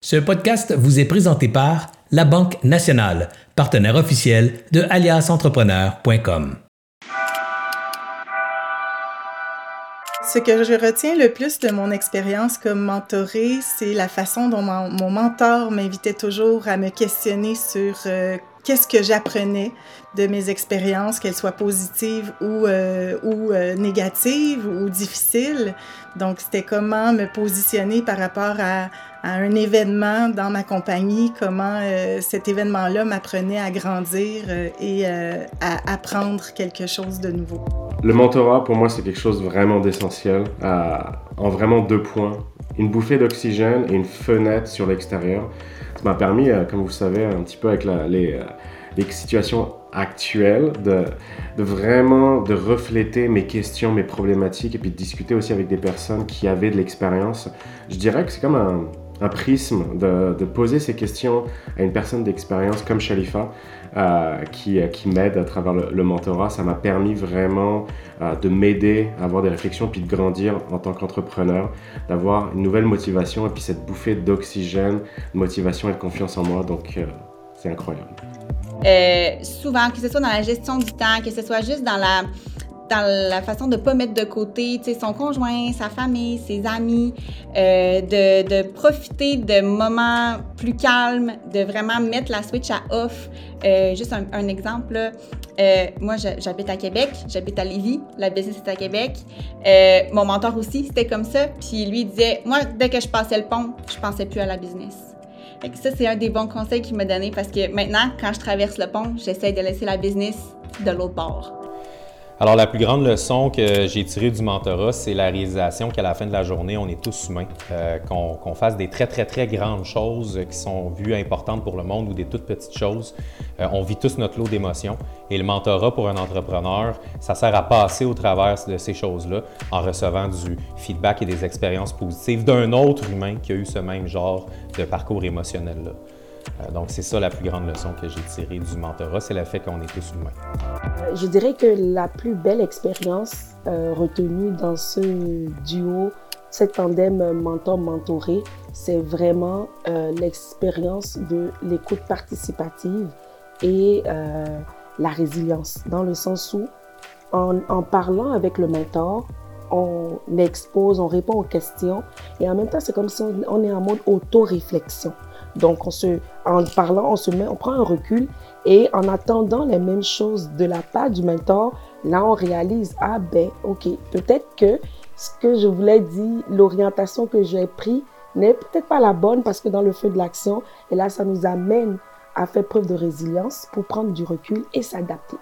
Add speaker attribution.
Speaker 1: Ce podcast vous est présenté par La Banque Nationale, partenaire officiel de aliasentrepreneur.com.
Speaker 2: Ce que je retiens le plus de mon expérience comme mentorée, c'est la façon dont mon, mentor m'invitait toujours à me questionner sur euh, qu'est-ce que j'apprenais de mes expériences, qu'elles soient positives ou, euh, ou euh, négatives ou difficiles. Donc, c'était comment me positionner par rapport à, un événement dans ma compagnie, comment euh, cet événement-là m'apprenait à grandir et à apprendre quelque chose de nouveau.
Speaker 3: Le mentorat, pour moi, c'est quelque chose vraiment d'essentiel, en vraiment deux points. Une bouffée d'oxygène et une fenêtre sur l'extérieur. M'a permis, euh, comme vous savez, un petit peu avec les, euh, les, situations actuelles, de, de, vraiment de refléter mes questions, mes problématiques, et puis de discuter aussi avec des personnes qui avaient de l'expérience. Je dirais que c'est comme un, un prisme de, poser ces questions à une personne d'expérience comme Shalifa, euh, qui, qui m'aide à travers le, mentorat. Ça m'a permis vraiment de m'aider à avoir des réflexions, puis de grandir en tant qu'entrepreneur, d'avoir une nouvelle motivation, et puis cette bouffée d'oxygène, de motivation et de confiance en moi. Donc, c'est incroyable.
Speaker 4: Euh, souvent, que ce soit dans la gestion du temps, que ce soit juste dans la, dans la façon de ne pas mettre de côté son conjoint, sa famille, ses amis, euh, de, profiter de moments plus calmes, de vraiment mettre la switch à off. Euh, juste un, exemple, euh, moi j'habite à Québec, j'habite à Lévis, la business est à Québec. Mon mentor aussi, c'était comme ça. Puis lui disait, moi dès que je passais le pont, je pensais plus à la business ça, c'est un des bons conseils qu'il m'a donné parce que maintenant, quand je traverse le pont, j'essaie de laisser la business de l'autre bord.
Speaker 5: Alors, la plus grande leçon que j'ai tirée du mentorat, c'est la réalisation qu'à la fin de la journée, on est tous humains, euh, qu'on fasse des très, très, très grandes choses qui sont vues importantes pour le monde ou des toutes petites choses. Euh, on vit tous notre lot d'émotions et le mentorat pour un entrepreneur, ça sert à passer au travers de ces choses-là en recevant du feedback et des expériences positives d'un autre humain qui a eu ce même genre de parcours émotionnel-là. Euh, donc, c'est ça la plus grande leçon que j'ai tirée du mentorat, c'est le fait qu'on est tous humains.
Speaker 6: Euh, je dirais que la plus belle expérience euh, retenue dans ce duo, cette tandem mentor-mentoré, c'est vraiment l'expérience de l'écoute participative et la résilience, dans le sens où, en, parlant avec le mentor, on expose, on répond aux questions et en même temps, c'est comme si on est en mode auto-réflexion. Donc, en parlant, on se met, on prend un recul et en attendant les mêmes choses de la part du mentor, là, on réalise, ah ben, ok, peut-être que ce que je voulais dire, l'orientation que j'ai prise n'est peut-être pas la bonne parce que dans le feu de l'action, et là, ça nous amène à faire preuve de résilience pour prendre du recul et s'adapter.